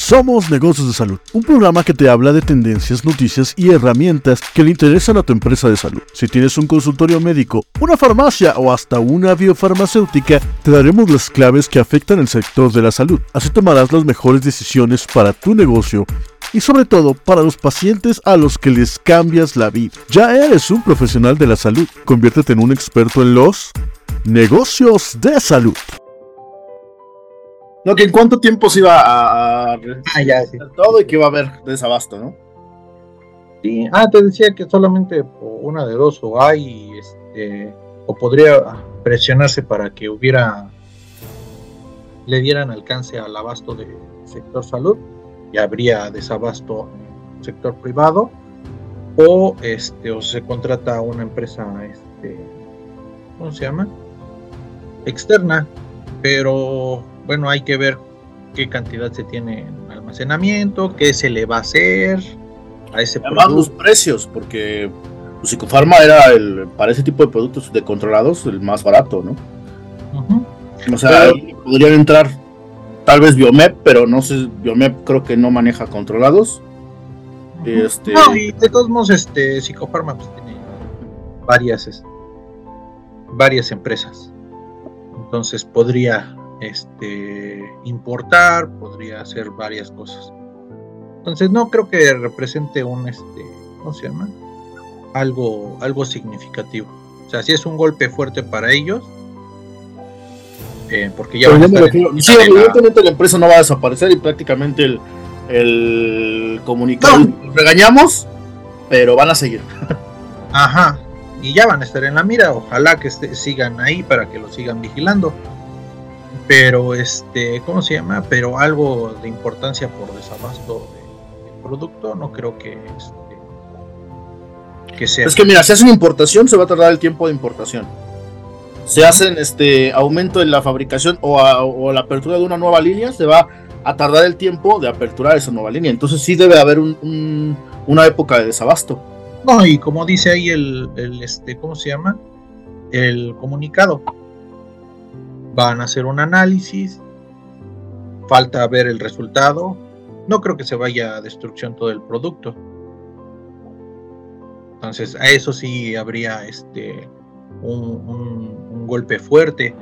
Somos Negocios de Salud, un programa que te habla de tendencias, noticias y herramientas que le interesan a tu empresa de salud. Si tienes un consultorio médico, una farmacia o hasta una biofarmacéutica, te daremos las claves que afectan el sector de la salud. Así tomarás las mejores decisiones para tu negocio y sobre todo para los pacientes a los que les cambias la vida. Ya eres un profesional de la salud, conviértete en un experto en los negocios de salud. No, que en cuánto tiempo se iba a, ah, ya, sí. todo y que iba a haber desabasto, ¿no? Sí, ah, te decía que solamente una de dos o hay, este, o podría presionarse para que hubiera, le dieran alcance al abasto del sector salud y habría desabasto en el sector privado, o este, o se contrata a una empresa, este, ¿cómo se llama? Externa, pero bueno, hay que ver qué cantidad se tiene en almacenamiento, qué se le va a hacer a ese Además, los precios, porque pues, Psicofarma era el, para ese tipo de productos de controlados el más barato, ¿no? O sea, podrían entrar tal vez Biomep, pero no sé, Biomep creo que no maneja controlados. Este... No, y de todos modos, este, Psicofarma pues, tiene varias, este, varias empresas. Entonces podría este, importar, podría hacer varias cosas. Entonces no creo que represente un, este, ¿cómo se llama? Algo, algo significativo. O sea, si es un golpe fuerte para ellos, eh, porque ya van a estar Sí, evidentemente la... empresa no va a desaparecer y prácticamente el, el comunicado regañamos, pero van a seguir. Ajá, y ya van a estar en la mira. Ojalá que sigan ahí para que lo sigan vigilando pero este, ¿cómo se llama? Pero algo de importancia por desabasto de, producto, no creo que este, que sea. Es que mira, si hacen importación, se va a tardar el tiempo de importación. Se hacen este aumento en la fabricación o, la apertura de una nueva línea, se va a tardar el tiempo de aperturar esa nueva línea. Entonces sí debe haber una época de desabasto. No, y como dice ahí el, el este, ¿cómo se llama? El comunicado van a hacer un análisis, falta ver el resultado, no creo que se vaya a destrucción todo el producto. Entonces, a eso sí habría este un, golpe fuerte,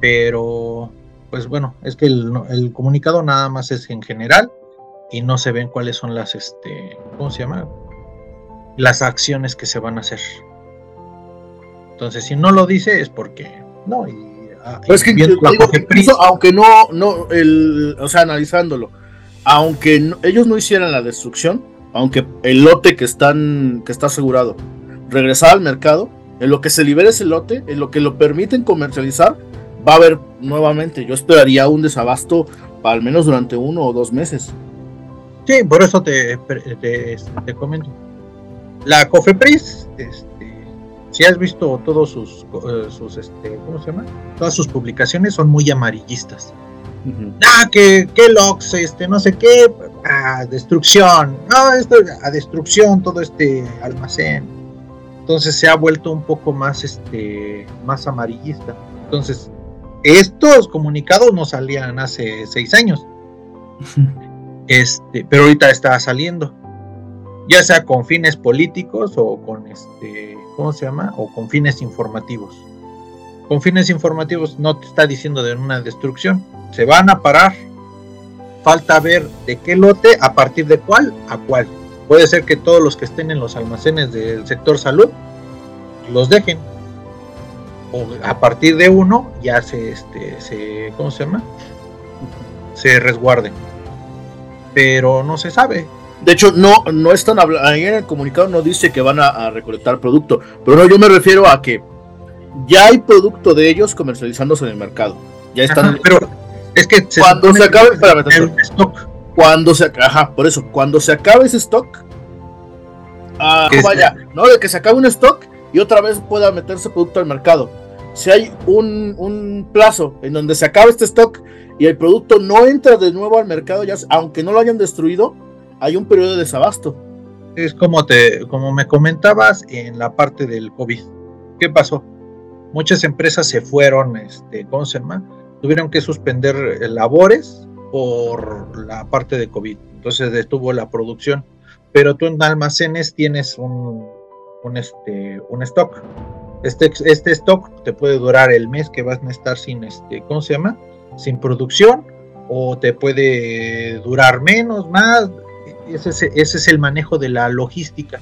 pero pues bueno, es que el, comunicado nada más es en general y no se ven cuáles son las este, ¿cómo se llama? Las acciones que se van a hacer. Entonces, si no lo dice es porque no, y pues que, aunque no, no, el, o sea, analizándolo, aunque ellos no hicieran la destrucción, aunque el lote que están, que está asegurado, regresar al mercado, en lo que se libere ese lote, en lo que lo permiten comercializar, va a haber nuevamente, yo esperaría un desabasto al menos durante uno o dos meses. Sí, por eso te, te, te comento. La COFEPRIS, este, si has visto todos sus, eh, sus este, ¿cómo se llama? Todas sus publicaciones son muy amarillistas. Ah, que, que locks, este, no sé qué, a destrucción, no, esto, a destrucción, todo este almacén. Entonces se ha vuelto un poco más, este, más amarillista. Entonces, estos comunicados no salían hace seis años. este, pero ahorita está saliendo. Ya sea con fines políticos o con este ¿cómo se llama? O con fines informativos. Con fines informativos no te está diciendo de una destrucción. Se van a parar. Falta ver de qué lote, a partir de cuál, a cuál. Puede ser que todos los que estén en los almacenes del sector salud los dejen. O a partir de uno ya se, este, se ¿cómo se llama? Se resguarden. Pero no se sabe de hecho, no, no están hablando, ahí en el comunicado no dice que van a, recolectar producto, pero no, yo me refiero a que ya hay producto de ellos comercializándose en el mercado. Ya están. pero es que cuando se acabe, el stock. Cuando se ajá, por eso, cuando se acabe ese stock, ah, vaya, ¿no? De que se acabe un stock y otra vez pueda meterse producto al mercado. Si hay un, un plazo en donde se acabe este stock y el producto no entra de nuevo al mercado, ya, aunque no lo hayan destruido, hay un periodo de desabasto. Es como te, como me comentabas en la parte del COVID. ¿Qué pasó? Muchas empresas se fueron, este, ¿cómo se llama? Tuvieron que suspender labores por la parte de COVID. Entonces detuvo la producción. Pero tú en almacenes tienes un, un, este, un stock. Este, este stock te puede durar el mes que vas a estar sin, este, ¿cómo se llama? Sin producción. O te puede durar menos, más. Ese es, ese es el manejo de la logística.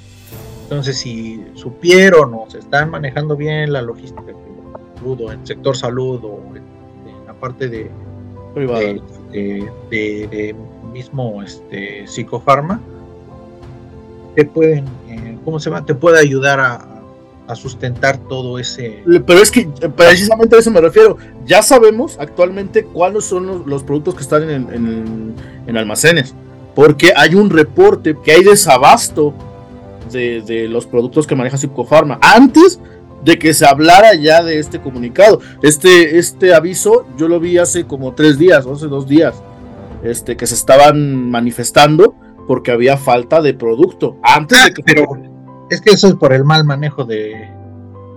Entonces, si supieron o se están manejando bien la logística, en el sector salud o en, la parte de, de, mismo este, psicofarma, te pueden, eh, ¿cómo se llama? Te puede ayudar a, sustentar todo ese. Pero es que precisamente a eso me refiero. Ya sabemos actualmente cuáles son los, productos que están en, en, almacenes. Porque hay un reporte que hay desabasto de, de los productos que maneja Psicofarma. Antes de que se hablara ya de este comunicado. Este, este aviso yo lo vi hace como tres días, hace dos días, este, que se estaban manifestando porque había falta de producto. Antes de que... Pero es que eso es por el mal manejo de,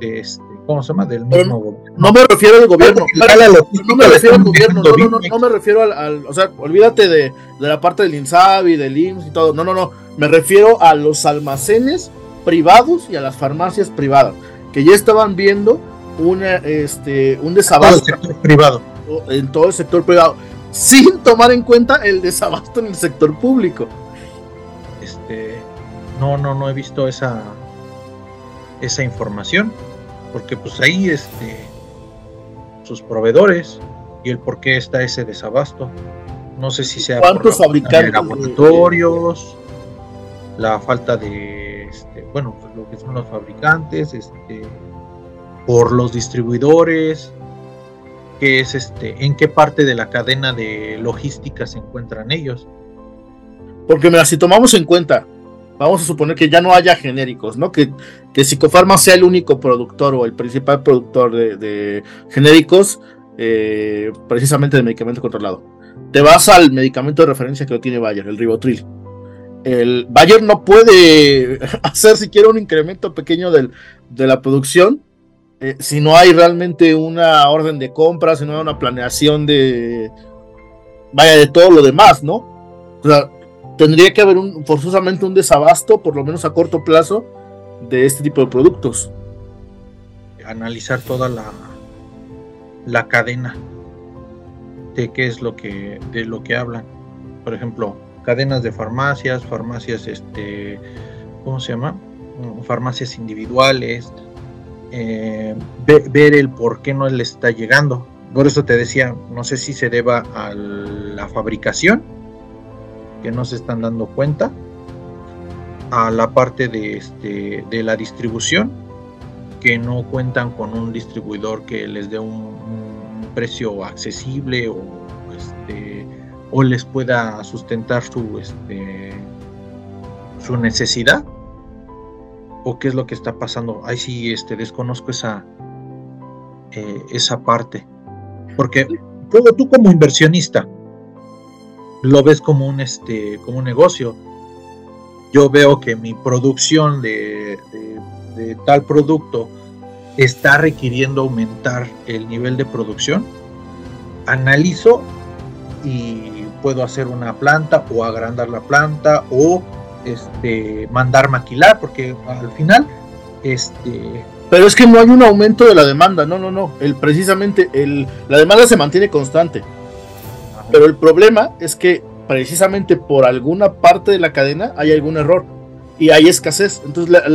este, ¿cómo se llama? Del mismo No me refiero al gobierno. No, me refiero al gobierno. No, no, no, me refiero al, O sea, olvídate de, de la parte del INSABI, del IMSS y todo. No, no, no. Me refiero a los almacenes privados y a las farmacias privadas que ya estaban viendo una, este, un desabasto en el sector privado. En todo el sector privado, sin tomar en cuenta el desabasto en el sector público. Este, no, no, no he visto esa, esa información, porque pues ahí este, sus proveedores y el por qué está ese desabasto. No sé si sea ¿Cuántos fabricantes laboratorios, la falta de, este, bueno, lo que son los fabricantes, este, por los distribuidores, que es este, en qué parte de la cadena de logística se encuentran ellos. Porque mira, si tomamos en cuenta, vamos a suponer que ya no haya genéricos, ¿no? Que, que Psicofarma sea el único productor o el principal productor de, genéricos, eh, precisamente de medicamento controlado. Te vas al medicamento de referencia que lo tiene Bayer, el Ribotril el Bayern no puede hacer siquiera un incremento pequeño de la producción eh, si no hay realmente una orden de compra, si no hay una planeación de vaya de todo lo demás, ¿no? O sea, tendría que haber un, forzosamente un desabasto, por lo menos a corto plazo, de este tipo de productos. Analizar toda la, la cadena de qué es lo que, de lo que hablan. Por ejemplo, cadenas de farmacias, farmacias, este, ¿cómo se llama? Mm, farmacias individuales, eh, ver el por qué no le está llegando. Por eso te decía, no sé si se deba a la fabricación, que no se están dando cuenta, a la parte de, este, de la distribución, que no cuentan con un distribuidor que les dé un, un precio accesible o este, o les pueda sustentar su, este, su necesidad o qué es lo que está pasando. Ahí sí este, desconozco esa, eh, esa parte. Porque tú como inversionista lo ves como un, este, como un negocio. Yo veo que mi producción de, de tal producto está requiriendo aumentar el nivel de producción. Analizo y puedo hacer una planta o agrandar la planta o este, mandar maquilar, porque al final, este... Pero es que no hay un aumento de la demanda, no, no, no. El, precisamente el, la demanda se mantiene constante. Pero el problema es que precisamente por alguna parte de la cadena hay algún error y hay escasez. Entonces la,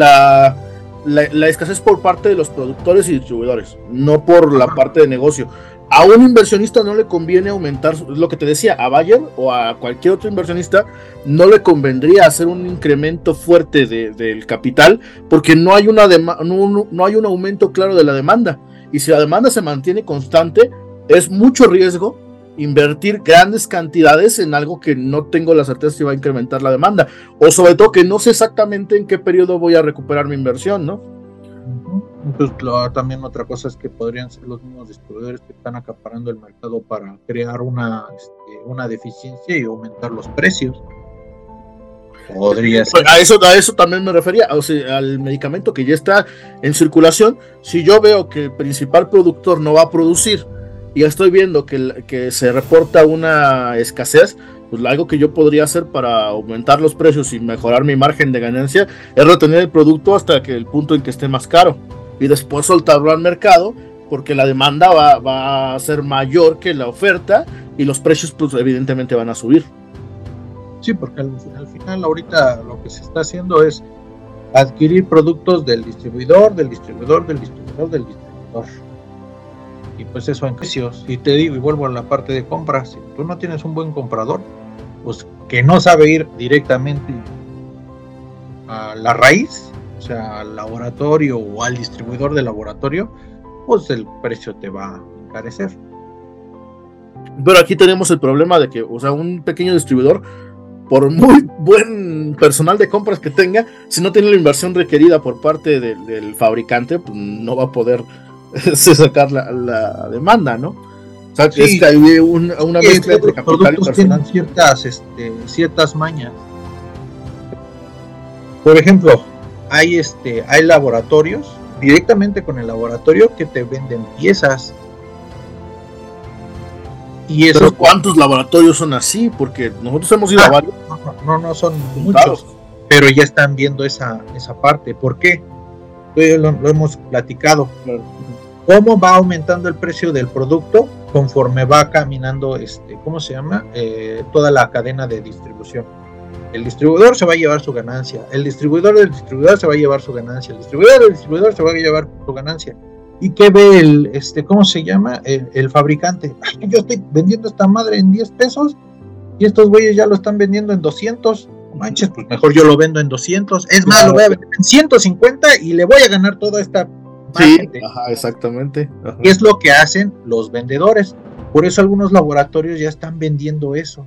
la, la escasez por parte de los productores y distribuidores, no por la parte de negocio a un inversionista no le conviene aumentar, lo que te decía, a Bayer o a cualquier otro inversionista no le convendría hacer un incremento fuerte del capital porque no hay, una no, no hay un aumento claro de la demanda. Y si la demanda se mantiene constante, es mucho riesgo invertir grandes cantidades en algo que no tengo la certeza si va a incrementar la demanda. O sobre todo que no sé exactamente en qué periodo voy a recuperar mi inversión, ¿no? también otra cosa es que podrían ser los mismos distribuidores que están acaparando el mercado para crear una, este, una deficiencia y aumentar los precios. Podría pues, ser. A eso, a eso también me refería, o sea, al medicamento que ya está en circulación. Si yo veo que el principal productor no va a producir y ya estoy viendo que, que se reporta una escasez, pues algo que yo podría hacer para aumentar los precios y mejorar mi margen de ganancia es retener el producto hasta que el punto en que esté más caro y después soltarlo al mercado porque la demanda va, va a ser mayor que la oferta y los precios pues evidentemente van a subir. Sí, porque al, al final ahorita lo que se está haciendo es adquirir productos del distribuidor, del distribuidor, del distribuidor, del distribuidor. Pues eso en precios. Y te digo, y vuelvo a la parte de compras, si tú no tienes un buen comprador, pues que no sabe ir directamente a la raíz, o sea, al laboratorio o al distribuidor del laboratorio, pues el precio te va a encarecer. Pero aquí tenemos el problema de que, o sea, un pequeño distribuidor, por muy buen personal de compras que tenga, si no tiene la inversión requerida por parte de, del fabricante, pues no va a poder sacar la, la demanda, ¿no? O sea, sí, es que hay un, una mezcla entre capital y personal. Ciertas, este, ciertas mañas. Por ejemplo, hay, este, hay laboratorios, directamente con el laboratorio, que te venden piezas y esos, Pero ¿cuántos laboratorios son así? Porque nosotros hemos ido ah, a varios. No, no, son muchos. Pero ya están viendo esa, esa parte. ¿Por qué? Lo, lo hemos platicado. ¿Cómo va aumentando el precio del producto conforme va caminando, este, ¿cómo se llama? Eh, toda la cadena de distribución. El distribuidor se va a llevar su ganancia. El distribuidor del distribuidor se va a llevar su ganancia. El distribuidor del distribuidor se va a llevar su ganancia ¿Y qué ve el, este, cómo se llama? El, el fabricante. Yo estoy vendiendo esta madre en 10 pesos y estos güeyes ya lo están vendiendo en 200. Manches, pues mejor yo lo vendo en 200. Es más, lo voy a vender en 150 y le voy a ganar toda esta. Sí, ajá, exactamente. Ajá. Y es lo que hacen los vendedores. Por eso algunos laboratorios ya están vendiendo eso.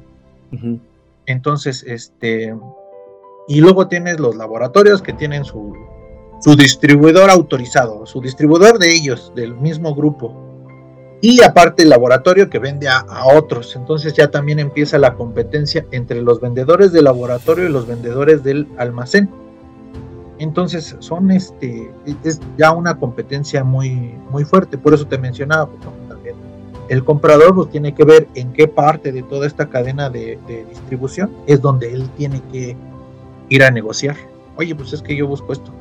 Uh -huh. Entonces, este. Y luego tienes los laboratorios que tienen su, su distribuidor autorizado, su distribuidor de ellos, del mismo grupo. Y aparte el laboratorio que vende a, a, otros. Entonces ya también empieza la competencia entre los vendedores del laboratorio y los vendedores del almacén. Entonces son este, es ya una competencia muy, muy fuerte. Por eso te mencionaba, pues, también el comprador pues, tiene que ver en qué parte de toda esta cadena de, distribución es donde él tiene que ir a negociar. Oye, pues es que yo busco esto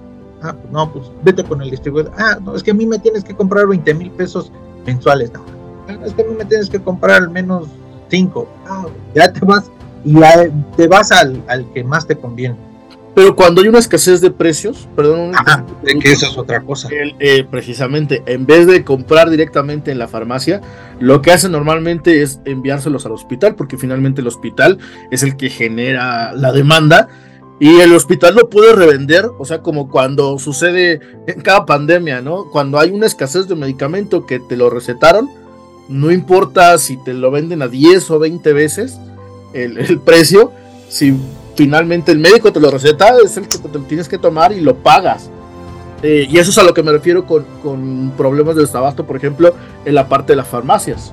Ah, pues no, pues vete con el distribuidor. Ah, no, es que a mí me tienes que comprar 20 mil pesos mensuales. No, es que a mí me tienes que comprar al menos 5. Ah, ya te vas y te vas al, al, que más te conviene. Pero cuando hay una escasez de precios, perdón, Ajá, de que eso es otra cosa. El, eh, precisamente, en vez de comprar directamente en la farmacia, lo que hacen normalmente es enviárselos al hospital, porque finalmente el hospital es el que genera la demanda y el hospital lo puede revender, o sea, como cuando sucede en cada pandemia, ¿no? Cuando hay una escasez de medicamento que te lo recetaron, no importa si te lo venden a 10 o 20 veces el, el precio, si finalmente el médico te lo receta, es el que te lo tienes que tomar y lo pagas. Eh, y eso es a lo que me refiero con, con problemas de desabasto, por ejemplo, en la parte de las farmacias.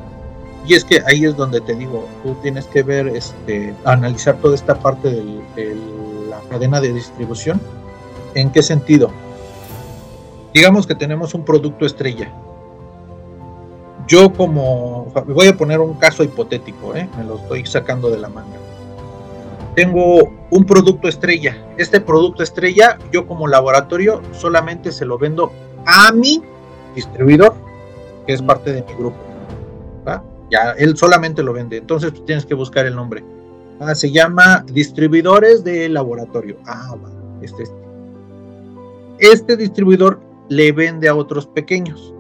Y es que ahí es donde te digo, tú tienes que ver, este, analizar toda esta parte del, del cadena de distribución. ¿En qué sentido? Digamos que tenemos un producto estrella. Yo como, voy a poner un caso hipotético, ¿eh? me lo estoy sacando de la manga. Tengo un producto estrella. Este producto estrella, yo como laboratorio solamente se lo vendo a mi distribuidor, que es parte de mi grupo. ¿va? Ya, él solamente lo vende. Entonces tú tienes que buscar el nombre. Ah, se llama distribuidores de laboratorio. Ah, va, este, este. Este distribuidor le vende a otros pequeños.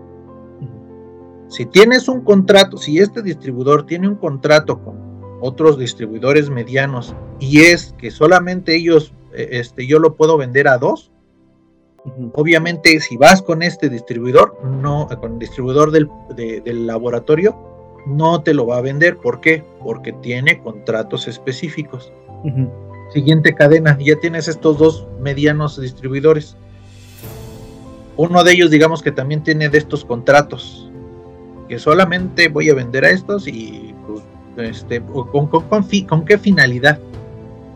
Si tienes un contrato, si este distribuidor tiene un contrato con otros distribuidores medianos y es que solamente ellos, este, yo lo puedo vender a dos, obviamente si vas con este distribuidor, no, con el distribuidor del, de, del laboratorio, no te lo va a vender. ¿Por qué? Porque tiene contratos específicos. Uh -huh. Siguiente cadena, ya tienes estos dos medianos distribuidores. Uno de ellos, digamos que también tiene de estos contratos, que solamente voy a vender a estos y este, con, con, con, con, qué finalidad,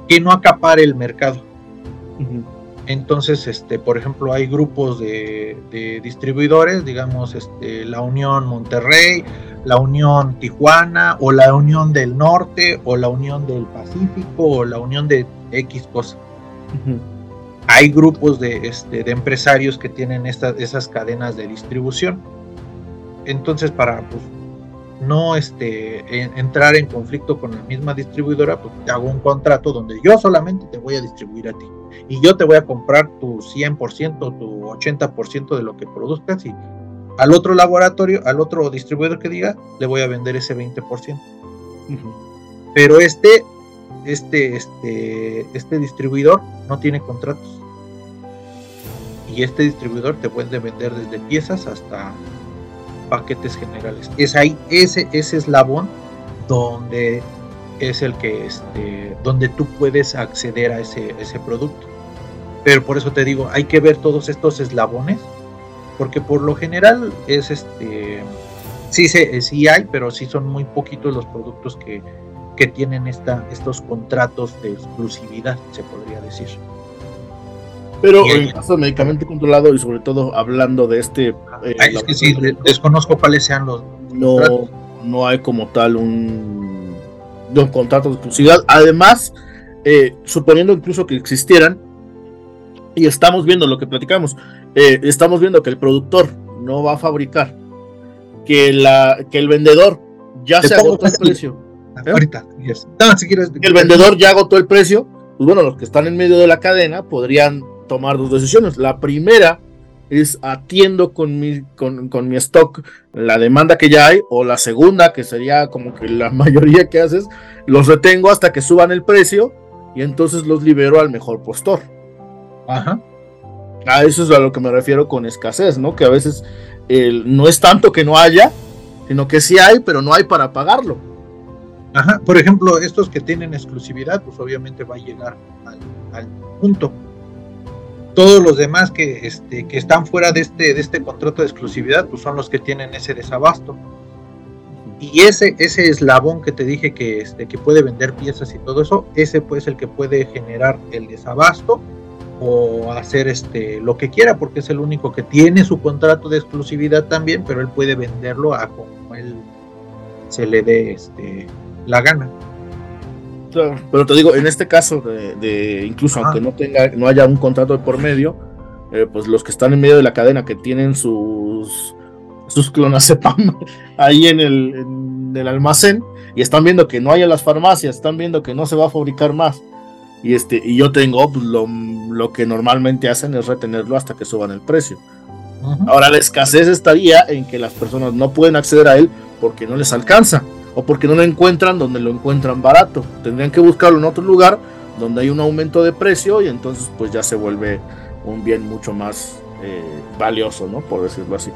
que no acapare el mercado. Uh -huh. Entonces, este, por ejemplo, hay grupos de, distribuidores, digamos, este, la Unión Monterrey, la Unión Tijuana, o la Unión del Norte, o la Unión del Pacífico, o la Unión de X cosas. Hay grupos de, este, de empresarios que tienen estas, esas cadenas de distribución. Entonces, para pues, no este, entrar en conflicto con la misma distribuidora, pues te hago un contrato donde yo solamente te voy a distribuir a ti. Y yo te voy a comprar tu 100%, tu 80% de lo que produzcas y al otro laboratorio, al otro distribuidor que diga, le voy a vender ese 20%. Pero este, este, este, este distribuidor no tiene contratos. Y este distribuidor te puede vender desde piezas hasta paquetes generales. Es ahí, ese, ese eslabón donde es el que este, donde tú puedes acceder a ese, ese producto. Pero por eso te digo, hay que ver todos estos eslabones, porque por lo general es este sí se, sí hay, pero sí son muy poquitos los productos que, que tienen esta, estos contratos de exclusividad, se podría decir. Pero en caso de medicamento controlado y sobre todo hablando de este... Eh, es que sí, desconozco cuáles sean los... No, no hay como tal un, un contrato de exclusividad. Además, eh, suponiendo incluso que existieran, y estamos viendo lo que platicamos, eh, estamos viendo que el productor no va a fabricar, que, la, que el vendedor ya se agotó el precio. Ahorita, el vendedor ya agotó el precio, pues bueno, los que están en medio de la cadena podrían tomar dos decisiones. La primera es atiendo con mi, con, mi stock la demanda que ya hay, o la segunda, que sería como que la mayoría que haces, los retengo hasta que suban el precio y entonces los libero al mejor postor. Ajá. A eso es a lo que me refiero con escasez, ¿no? Que a veces no es tanto que no haya, sino que sí hay, pero no hay para pagarlo. Ajá, por ejemplo, estos que tienen exclusividad, pues obviamente va a llegar al punto todos los demás que, este, que están fuera de este, de este contrato de exclusividad, pues son los que tienen ese desabasto. Y ese, ese eslabón que te dije que, este, que puede vender piezas y todo eso, ese pues el que puede generar el desabasto o hacer este, lo que quiera, porque es el único que tiene su contrato de exclusividad también, pero él puede venderlo a como él se le dé este, la gana. Pero te digo, en este caso, de, incluso aunque no tenga, no haya un contrato de por medio, eh, pues los que están en medio de la cadena, que tienen sus sus clonazepam ahí en el, en el almacén y están viendo que no hay en las farmacias, están viendo que no se va a fabricar más. Y este, y yo tengo pues, lo, lo, que normalmente hacen es retenerlo hasta que suban el precio. Ahora la escasez estaría en que las personas no pueden acceder a él porque no les alcanza o porque no lo encuentran donde lo encuentran barato. Tendrían que buscarlo en otro lugar donde hay un aumento de precio y entonces pues ya se vuelve un bien mucho más eh, valioso, ¿no? Por decirlo así.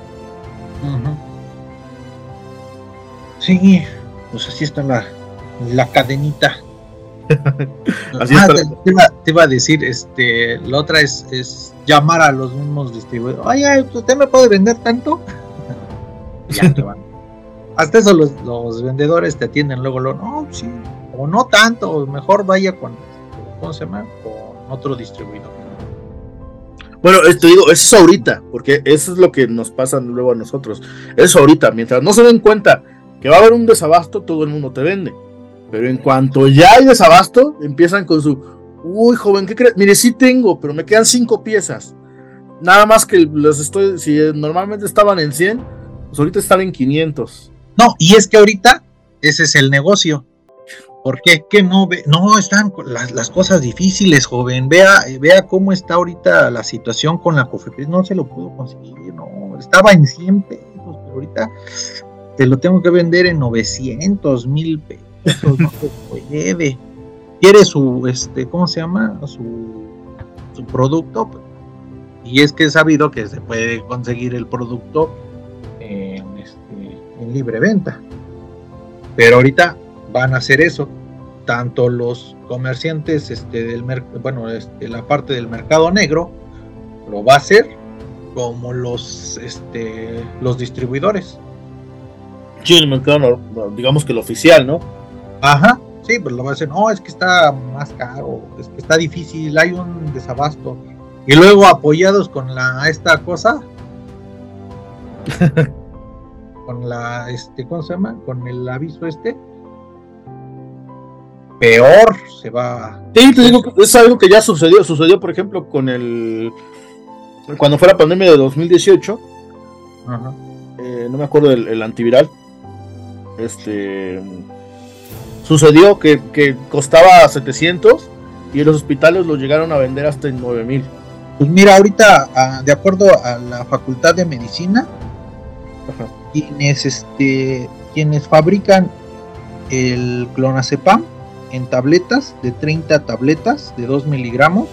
Sí, pues así está la, la cadenita. así ah, te, iba, a decir, este, la otra es, es llamar a los mismos distribuidores. Oye, ¿usted me puede vender tanto? ya te van hasta eso los, vendedores te atienden luego, lo, no, sí, o no tanto, mejor vaya con, ¿cómo se llama? Con otro distribuidor. Bueno, te digo, eso es ahorita, porque eso es lo que nos pasa luego a nosotros. Eso ahorita, mientras no se den cuenta que va a haber un desabasto, todo el mundo te vende. Pero en cuanto ya hay desabasto, empiezan con su, uy, joven, ¿qué crees? Mire, sí tengo, pero me quedan cinco piezas. Nada más que los estoy, si normalmente estaban en 100, pues ahorita están en 500. No, y es que ahorita ese es el negocio. ¿Por qué? Que no ve, no están las, cosas difíciles, joven. Vea, vea cómo está ahorita la situación con la COFEPRIS. No se lo puedo conseguir, no. Estaba en 100 pesos, pero ahorita te lo tengo que vender en 900 mil pesos. no se puede. Quiere su, este, ¿cómo se llama? Su, su producto. Y es que he sabido que se puede conseguir el producto libre venta. Pero ahorita van a hacer eso. Tanto los comerciantes este, del bueno, este, la parte del mercado negro lo va a hacer, como los, este, los distribuidores. Sí, el mercado, digamos que el oficial, ¿no? Ajá, sí, pues lo va a hacer. No, es que está más caro, es que está difícil, hay un desabasto. Y luego apoyados con la esta cosa. con la este, ¿cómo se llama? Con el aviso este. Peor se va. Sí, te digo es algo que ya sucedió. Sucedió, por ejemplo, con el. Cuando fue la pandemia de 2018. Eh, no me acuerdo del antiviral. Este. Sucedió que, que costaba 700 y los hospitales lo llegaron a vender hasta en 9000. Pues mira, ahorita, ah, de acuerdo a la Facultad de Medicina, quienes este quienes fabrican el clonazepam en tabletas de 30 tabletas de 2 miligramos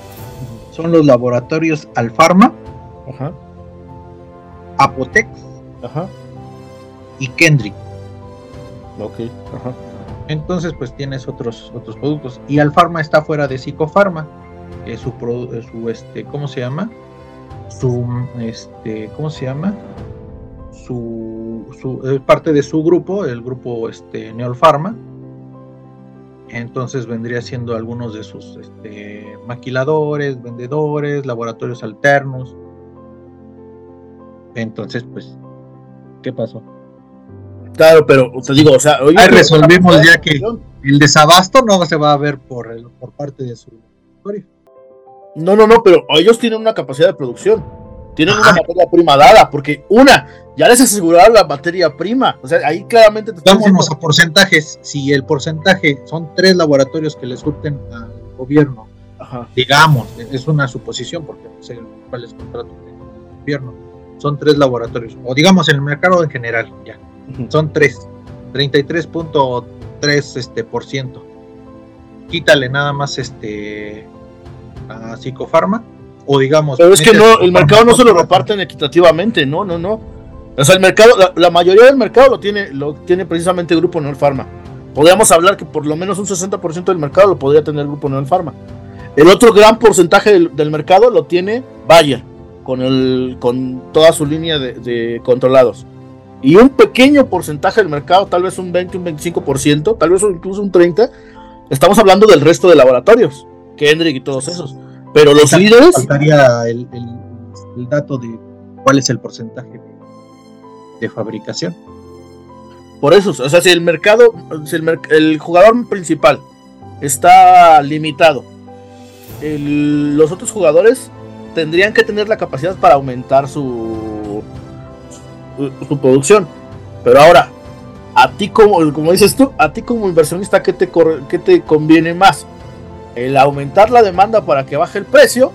son los laboratorios Alfarma, Apotex y Kendrick. Entonces, pues tienes otros, otros productos. Y Alfarma está fuera de Psicofarma, que es su, su este, ¿cómo se llama? Su, este, ¿cómo se llama? Su, su parte de su grupo, el grupo este, Neolfarma. Entonces vendría siendo algunos de sus este, maquiladores, vendedores, laboratorios alternos. Entonces, pues, ¿qué pasó? Claro, pero te digo, o sea, hoy resolvimos ya que el desabasto no se va a ver por, el, por parte de su No, no, no, pero ellos tienen una capacidad de producción. Tienen una materia prima dada, porque una, ya les aseguraron la materia prima. O sea, ahí claramente te Vámonos a porcentajes. Si el porcentaje son tres laboratorios que les surten al gobierno, digamos, es una suposición, porque no sé cuál es el contrato del gobierno, son tres laboratorios, o digamos en el mercado en general, ya son 3, 33.3 este, por ciento. Quítale nada más este a Psicofarma o digamos. Pero es que no, el mercado no se lo reparten equitativamente, no, no, no. O sea, el mercado, la, mayoría del mercado lo tiene, lo tiene precisamente el Grupo Neolfarma. Podríamos hablar que por lo menos un 60% del mercado lo podría tener el Grupo Neolfarma. El otro gran porcentaje del, mercado lo tiene Bayer, con, el, con toda su línea de controlados y un pequeño porcentaje del mercado, tal vez un 20, un 25%, tal vez incluso un 30%, estamos hablando del resto de laboratorios, Kendrick y todos esos. Pero los líderes... Faltaría el, el, dato de cuál es el porcentaje de, fabricación. Por eso, o sea, si el mercado, si el, el jugador principal está limitado, los otros jugadores tendrían que tener la capacidad para aumentar su su producción. Pero ahora, a ti como, como dices tú, a ti como inversionista, ¿qué te, qué te conviene más? ¿El aumentar la demanda para que baje el precio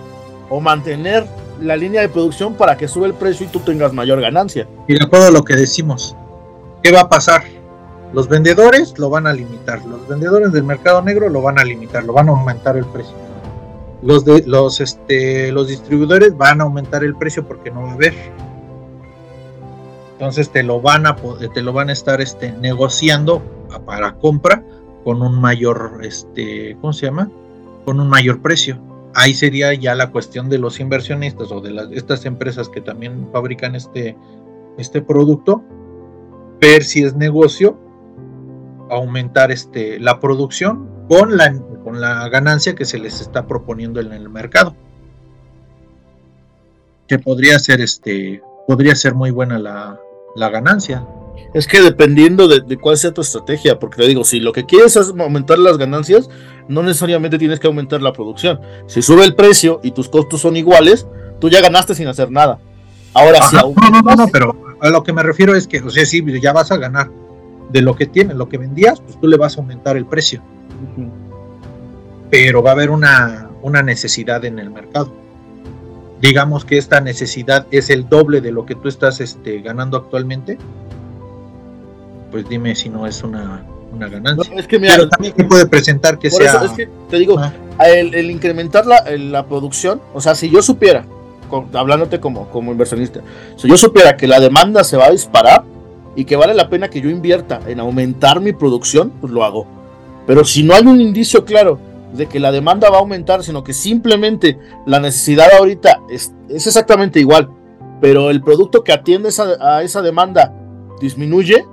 o mantener la línea de producción para que sube el precio y tú tengas mayor ganancia? Y de acuerdo a lo que decimos, ¿qué va a pasar? Los vendedores lo van a limitar, los vendedores del mercado negro lo van a limitar, lo van a aumentar el precio. Los, los, este, los distribuidores van a aumentar el precio porque no va a haber entonces te lo van a te lo van a estar este, negociando para compra con un mayor este cómo se llama con un mayor precio ahí sería ya la cuestión de los inversionistas o de estas empresas que también fabrican este este producto ver si es negocio aumentar este la producción con la con la ganancia que se les está proponiendo en el mercado que podría ser este podría ser muy buena la, la ganancia. Es que dependiendo de, cuál sea tu estrategia, porque te digo, si lo que quieres es aumentar las ganancias, no necesariamente tienes que aumentar la producción. Si sube el precio y tus costos son iguales, tú ya ganaste sin hacer nada. Ahora sí. No, no, no, pero a lo que me refiero es que, o sea, sí, ya vas a ganar de lo que tienes, lo que vendías, pues tú le vas a aumentar el precio. Pero va a haber una, una necesidad en el mercado digamos que esta necesidad es el doble de lo que tú estás este, ganando actualmente, pues dime si no es una, ganancia. es que Pero también se puede presentar que sea. es que te digo, ah. el, incrementar la, la, producción, o sea, si yo supiera, hablándote como, como inversionista, si yo supiera que la demanda se va a disparar y que vale la pena que yo invierta en aumentar mi producción, pues lo hago. Pero si no hay un indicio claro de que la demanda va a aumentar, sino que simplemente la necesidad ahorita es, exactamente igual, pero el producto que atiende a esa demanda disminuye.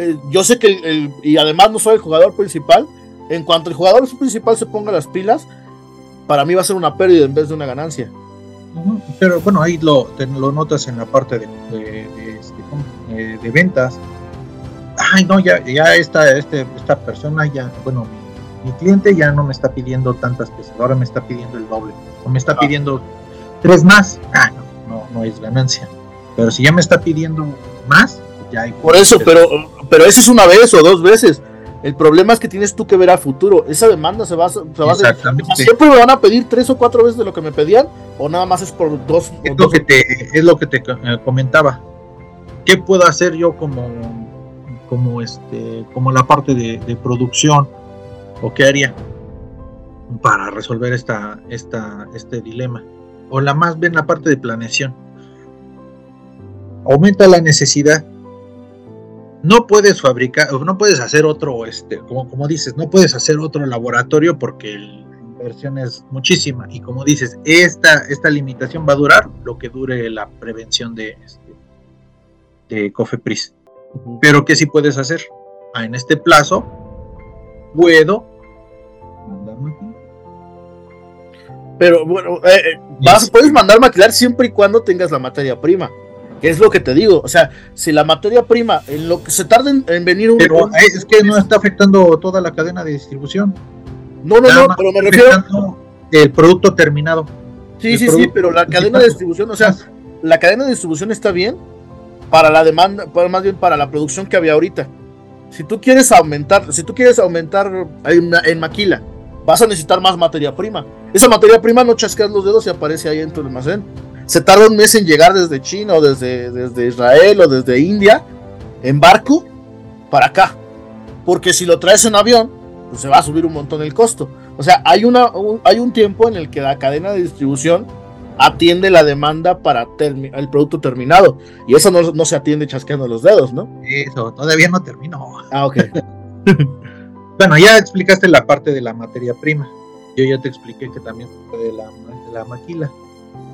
Eh, yo sé que, y además no soy el jugador principal, en cuanto el jugador principal se ponga las pilas, para mí va a ser una pérdida en vez de una ganancia. Pero bueno, ahí lo, lo notas en la parte de, de, este, eh, de, ventas. Ay, no, ya, ya esta, este, esta persona, ya, bueno, mi, cliente ya no me está pidiendo tantas piezas, ahora me está pidiendo el doble, o me está ah. pidiendo tres más. Ah, no, no, no es ganancia. Pero si ya me está pidiendo más, ya hay. Por eso, pero, pero eso es una vez o dos veces. El problema es que tienes tú que ver a futuro. Esa demanda se va, a hacer. ¿Siempre me van a pedir tres o cuatro veces de lo que me pedían? ¿O nada más es por dos? Es, lo, Que te, es lo que te eh, comentaba. ¿Qué puedo hacer yo como, como, este, como la parte de, producción? ¿O qué haría para resolver esta, esta, este dilema? O la más bien la parte de planeación. Aumenta la necesidad no puedes fabricar, no puedes hacer otro, este, como, como dices, no puedes hacer otro laboratorio porque la inversión es muchísima. Y como dices, esta, esta limitación va a durar lo que dure la prevención de, este, de COFEPRIS. Pero ¿qué sí puedes hacer? Ah, en este plazo, puedo Pero bueno, eh, eh, vas, puedes mandar maquilar siempre y cuando tengas la materia prima. Que es lo que te digo, o sea, si la materia prima, en lo que se tarda en, venir un... Pero es que no está afectando toda la cadena de distribución. No, no, no, pero me refiero... El producto terminado. Sí, sí, sí, pero la cadena de distribución, o sea, la cadena de distribución está bien para la demanda, más bien para la producción que había ahorita. Si tú quieres aumentar, si tú quieres aumentar en, maquila, vas a necesitar más materia prima. Esa materia prima no chasqueas los dedos y aparece ahí en tu almacén se tarda un mes en llegar desde China o desde, desde Israel o desde India en barco para acá. Porque si lo traes en avión, pues se va a subir un montón el costo. O sea, hay, una, un, hay un tiempo en el que la cadena de distribución atiende la demanda para el producto terminado. Y eso no, no, se atiende chasqueando los dedos, ¿no? Eso, todavía no terminó. Ah, ok. bueno, ya explicaste la parte de la materia prima. Yo ya te expliqué que también de la, de la maquila.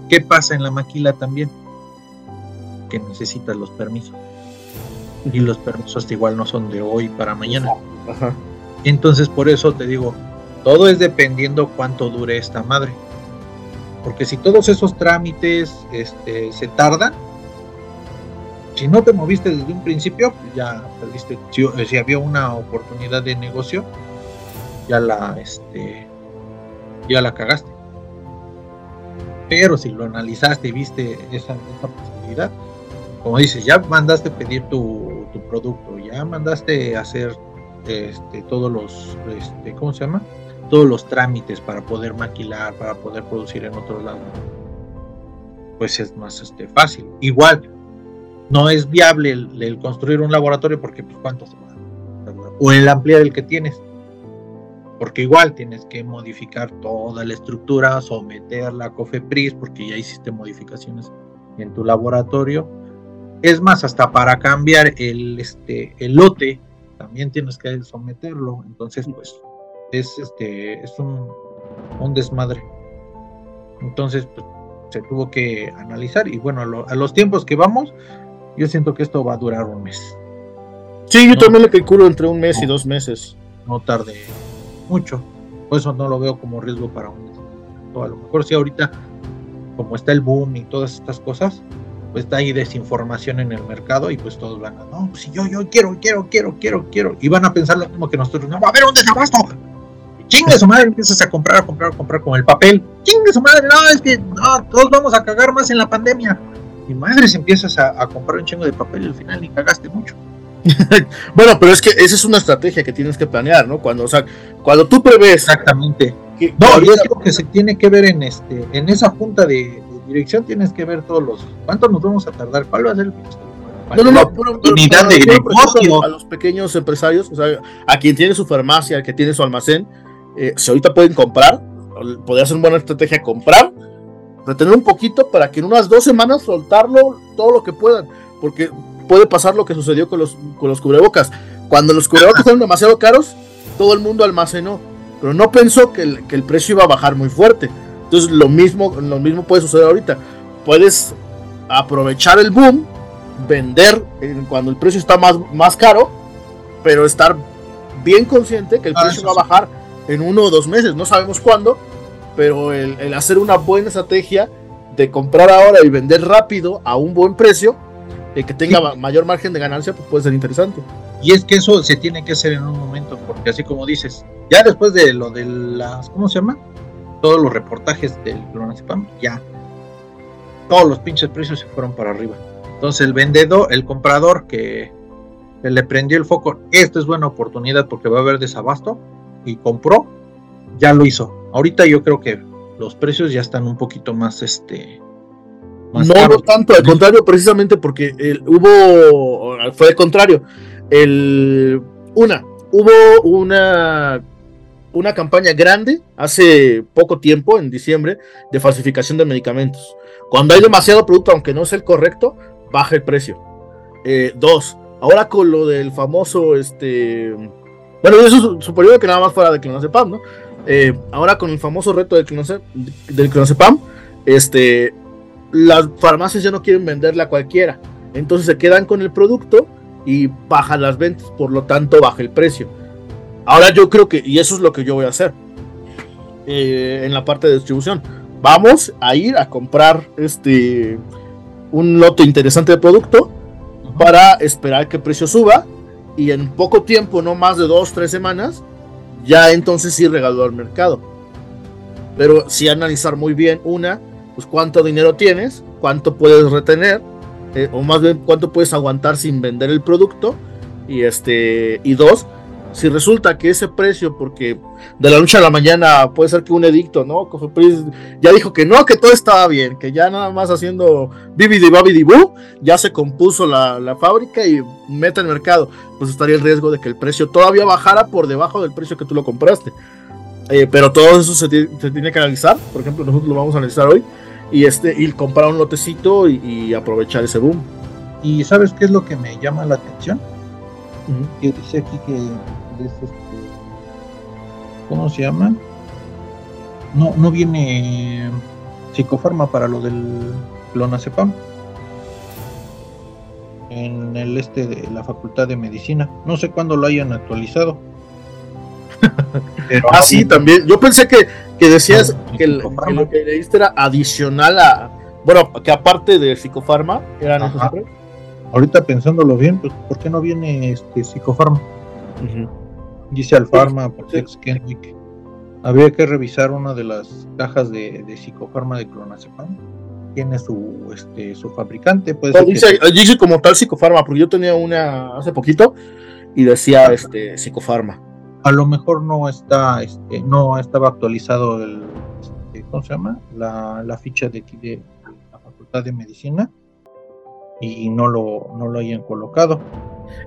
¿Qué pasa en la maquila también? Que necesitas los permisos. Y los permisos igual no son de hoy para mañana. Entonces por eso te digo, todo es dependiendo cuánto dure esta madre. Porque si todos esos trámites este, se tardan, si no te moviste desde un principio, pues ya perdiste. Si, había una oportunidad de negocio, ya la, este, ya la cagaste. Pero si lo analizaste y viste esa, posibilidad, como dices, ya mandaste pedir tu, producto, ya mandaste hacer este, todos los, este, ¿cómo se llama? Todos los trámites para poder maquilar, para poder producir en otro lado. Pues es más este, fácil. Igual, no es viable el, construir un laboratorio porque pues cuánto se va o el ampliar el que tienes porque igual tienes que modificar toda la estructura, someterla a COFEPRIS, porque ya hiciste modificaciones en tu laboratorio. Es más, hasta para cambiar el, este, el lote, también tienes que someterlo. Entonces, pues, es, este, es un, un desmadre. Entonces, pues, se tuvo que analizar. Y bueno, a, los tiempos que vamos, yo siento que esto va a durar un mes. Sí, yo también le calculo entre un mes y dos meses. No tarde mucho. Por eso no lo veo como riesgo para un A lo mejor si ahorita, como está el boom y todas estas cosas, pues hay desinformación en el mercado y pues todos van a, no, pues si yo, yo quiero, quiero, quiero, quiero, quiero. Y van a pensar lo mismo que nosotros, no, va a haber un desabasto. Chingue su madre, empiezas a comprar, a comprar, a comprar con el papel. Chingue su madre, no, es que no, todos vamos a cagar más en la pandemia. Y madre, si empiezas a, comprar un chingo de papel al final ni cagaste mucho. bueno, pero es que esa es una estrategia que tienes que planear, ¿no? Cuando, o sea, cuando tú prevés. Exactamente. no, yo digo que se tiene que ver en este, en esa junta de, dirección tienes que ver todos los. ¿Cuánto nos vamos a tardar? ¿Cuál va a ser el no, no, no, unidad de negocio. A los pequeños empresarios, o sea, a quien tiene su farmacia, a quien tiene su almacén, eh, si ahorita pueden comprar, podría ser una buena estrategia comprar, retener un poquito para que en unas dos semanas soltarlo todo lo que puedan, porque puede pasar lo que sucedió con los, con los cubrebocas. Cuando los cubrebocas fueron demasiado caros, todo el mundo almacenó, pero no pensó que el, que el precio iba a bajar muy fuerte. Entonces lo mismo, lo mismo puede suceder ahorita. Puedes aprovechar el boom, vender cuando el precio está más, más caro, pero estar bien consciente que el precio va a bajar en uno o dos meses, no sabemos cuándo, pero el, hacer una buena estrategia de comprar ahora y vender rápido a un buen precio, que tenga mayor margen de ganancia, pues puede ser interesante. Y es que eso se tiene que hacer en un momento, porque así como dices, ya después de lo de las, ¿cómo se llama? Todos los reportajes del clonazepam, ya todos los pinches precios se fueron para arriba. Entonces el vendedor, el comprador que, le prendió el foco, esto es buena oportunidad porque va a haber desabasto y compró, ya lo hizo. Ahorita yo creo que los precios ya están un poquito más este no, no tanto, al contrario, precisamente porque el, hubo, fue el contrario. El, una, hubo una, una campaña grande hace poco tiempo, en diciembre, de falsificación de medicamentos. Cuando hay demasiado producto, aunque no sea el correcto, baja el precio. Eh, dos, ahora con lo del famoso, este, bueno, eso es superior que nada más fuera de clonazepam, ¿no? Eh, ahora con el famoso reto del, del clonazepam, este, las farmacias ya no quieren venderle a cualquiera, entonces se quedan con el producto y bajan las ventas, por lo tanto baja el precio. Ahora yo creo que, y eso es lo que yo voy a hacer eh, en la parte de distribución vamos a ir a comprar este un lote interesante de producto para esperar que el precio suba y en poco tiempo, no más de dos, tres semanas, ya entonces sí regaló al mercado. Pero sí analizar muy bien, una, pues cuánto dinero tienes, cuánto puedes retener, eh, o más bien cuánto puedes aguantar sin vender el producto, y este, y dos, si resulta que ese precio, porque de la noche a la mañana puede ser que un edicto, ¿no? Cofepris ya dijo que no, que todo estaba bien, que ya nada más haciendo bibidi babidi boo, ya se compuso la, fábrica y mete al mercado, pues estaría el riesgo de que el precio todavía bajara por debajo del precio que tú lo compraste. Eh, pero todo eso se, tiene que analizar, por ejemplo, nosotros lo vamos a analizar hoy, y, este, y comprar un lotecito y, aprovechar ese boom. ¿Y sabes qué es lo que me llama la atención? Que dice aquí que este, ¿cómo se llama? No, no viene psicofarma para lo del clonazepam en el este de la Facultad de Medicina. No sé cuándo lo hayan actualizado. ah, sí, también. Yo pensé que, decías que, lo que leíste era adicional a. Bueno, que aparte de psicofarma, eran Ahorita pensándolo bien, pues, ¿por qué no viene este psicofarma? Dice Alfarma, Protex Kendrick. Había que revisar una de las cajas de, de psicofarma de clonazepam. Tiene su, este, su fabricante. Puede dice, dice, como tal psicofarma, porque yo tenía una hace poquito y decía este psicofarma. A lo mejor no está, este, no estaba actualizado el, este, ¿cómo se llama? La, ficha de aquí de la Facultad de Medicina y no lo, no lo hayan colocado.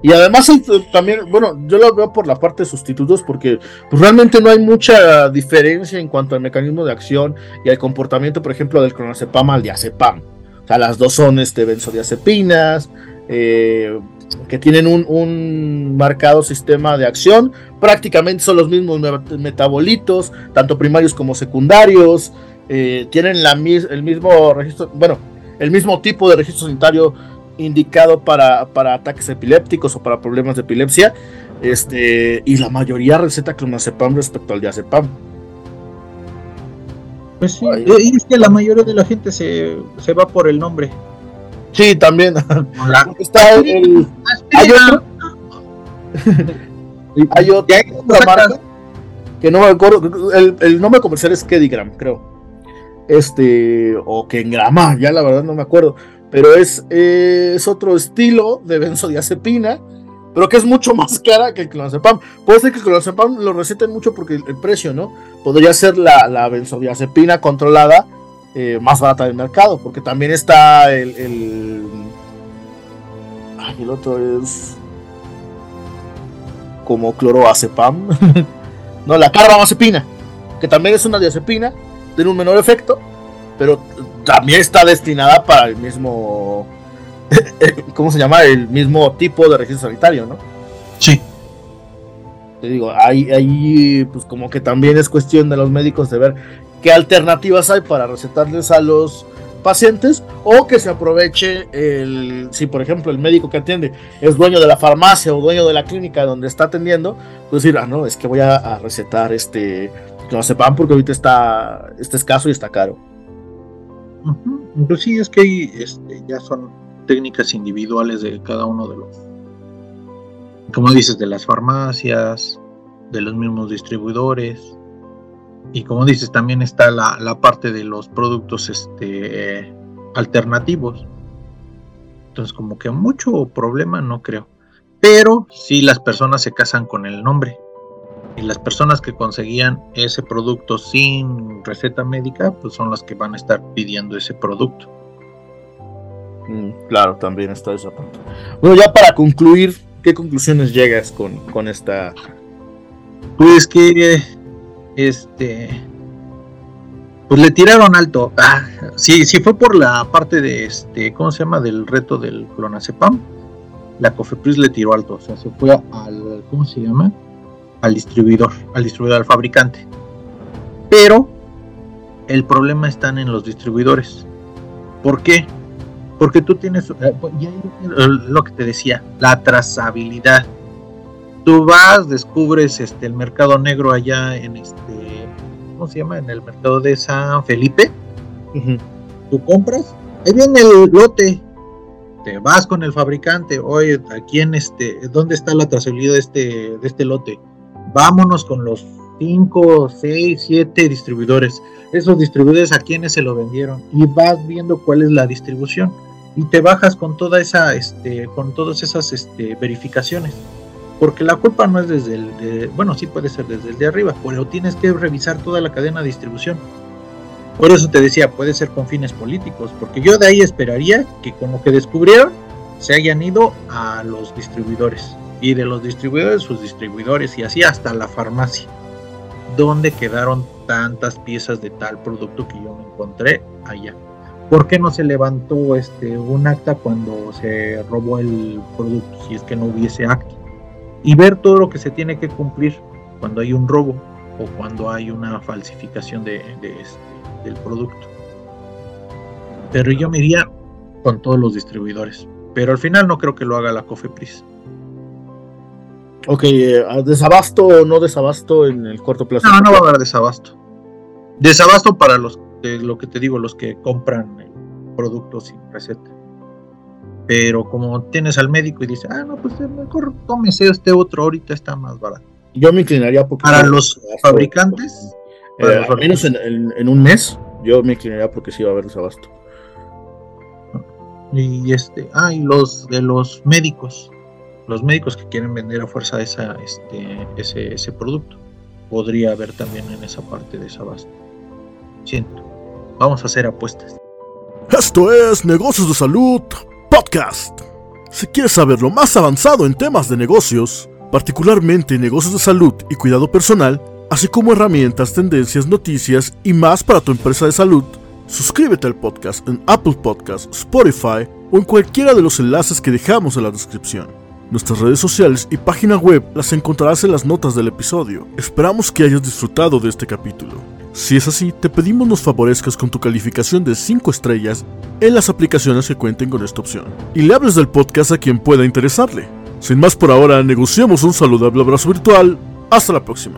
Y además también, bueno, yo lo veo por la parte de sustitutos porque pues, realmente no hay mucha diferencia en cuanto al mecanismo de acción y al comportamiento, por ejemplo, del clonazepam al diazepam. O sea, las dos son este, benzodiazepinas, eh, que tienen un, marcado sistema de acción. Prácticamente son los mismos metabolitos, tanto primarios como secundarios. Eh, tienen la, el mismo registro, bueno, el mismo tipo de registro sanitario indicado para, para ataques epilépticos o para problemas de epilepsia. Este, y la mayoría receta clonazepam respecto al diazepam. Pues sí, y es que la mayoría de la gente se, se va por el nombre. Sí, también. Está el, hay otro. hay otra marca que no me acuerdo. El, el nombre comercial es Kedigram, creo. Este, o Kengrama, ya la verdad no me acuerdo pero es, es otro estilo de benzodiazepina, pero que es mucho más cara que el clonazepam. Puede ser que el clonazepam lo receten mucho porque el, precio, ¿no? Podría ser la, la benzodiazepina controlada eh, más barata del mercado, porque también está el, el, ay, el otro es como cloroazepam, no, la carbamazepina, que también es una diazepina, tiene un menor efecto, pero también está destinada para el mismo, ¿cómo se llama? El mismo tipo de registro sanitario, ¿no? Sí. Te digo, ahí, ahí pues como que también es cuestión de los médicos de ver qué alternativas hay para recetarles a los pacientes o que se aproveche el, si por ejemplo el médico que atiende es dueño de la farmacia o dueño de la clínica donde está atendiendo, pues decir, ah, no, es que voy a, recetar este sepan porque ahorita está, está escaso y está caro. Pues sí, es que este, ya son técnicas individuales de cada uno de los, como dices, de las farmacias, de los mismos distribuidores. Y como dices, también está la, la parte de los productos este, alternativos. Entonces, como que mucho problema no creo. Pero si las personas se casan con el nombre. Y las personas que conseguían ese producto sin receta médica, pues son las que van a estar pidiendo ese producto. Mm, claro, también está esa parte. Bueno, ya para concluir, ¿qué conclusiones llegas con, con esta? Pues que este pues le tiraron alto. Ah, sí, sí fue por la parte de este, ¿cómo se llama? Del reto del clonazepam. La Cofepris le tiró alto, o sea, se fue al, ¿cómo se llama? Al distribuidor, al distribuidor, al fabricante. Pero el problema está en los distribuidores. ¿Por qué? Porque tú tienes, eh, pues, lo que te decía, la trazabilidad. Tú vas, descubres este, el mercado negro allá en este, ¿cómo se llama? En el mercado de San Felipe. Tú compras, ahí viene el lote. Te vas con el fabricante, oye, aquí en este, ¿dónde está la trazabilidad de este, de este lote? Vámonos con los 5, 6, 7 distribuidores. Esos distribuidores a quienes se lo vendieron y vas viendo cuál es la distribución y te bajas con toda esa, este, con todas esas este, verificaciones porque la culpa no es desde el, bueno, sí puede ser desde el de arriba, pero tienes que revisar toda la cadena de distribución. Por eso te decía, puede ser con fines políticos, porque yo de ahí esperaría que con lo que descubrieron se hayan ido a los distribuidores y de los distribuidores sus distribuidores y así hasta la farmacia, donde quedaron tantas piezas de tal producto que yo me encontré allá. ¿Por qué no se levantó este un acta cuando se robó el producto si es que no hubiese acta? Y ver todo lo que se tiene que cumplir cuando hay un robo o cuando hay una falsificación de, este, del producto. Pero yo me iría con todos los distribuidores. Pero al final no creo que lo haga la Cofepris. Ok, eh, ¿desabasto o no desabasto en el corto plazo? No, no va a haber desabasto. Desabasto para los, lo que te digo, los que compran productos sin receta pero como tienes al médico y dice, ah, no, pues eh, mejor tómese este otro, ahorita está más barato. Yo me inclinaría porque para los fabricantes, eh, al menos en, un mes, yo me inclinaría porque sí va a haber desabasto. Y este, ah, y los de los médicos, los médicos que quieren vender a fuerza esa, este, ese, ese producto, podría haber también en esa parte de desabasto. Siento, vamos a hacer apuestas. Esto es Negocios de Salud Podcast. Si quieres saber lo más avanzado en temas de negocios, particularmente negocios de salud y cuidado personal, así como herramientas, tendencias, noticias y más para tu empresa de salud, suscríbete al podcast en Apple Podcasts, Spotify o en cualquiera de los enlaces que dejamos en la descripción. Nuestras redes sociales y página web las encontrarás en las notas del episodio. Esperamos que hayas disfrutado de este capítulo. Si es así, te pedimos nos favorezcas con tu calificación de 5 estrellas en las aplicaciones que cuenten con esta opción. Y le hables del podcast a quien pueda interesarle. Sin más por ahora, negociemos un saludable abrazo virtual. Hasta la próxima.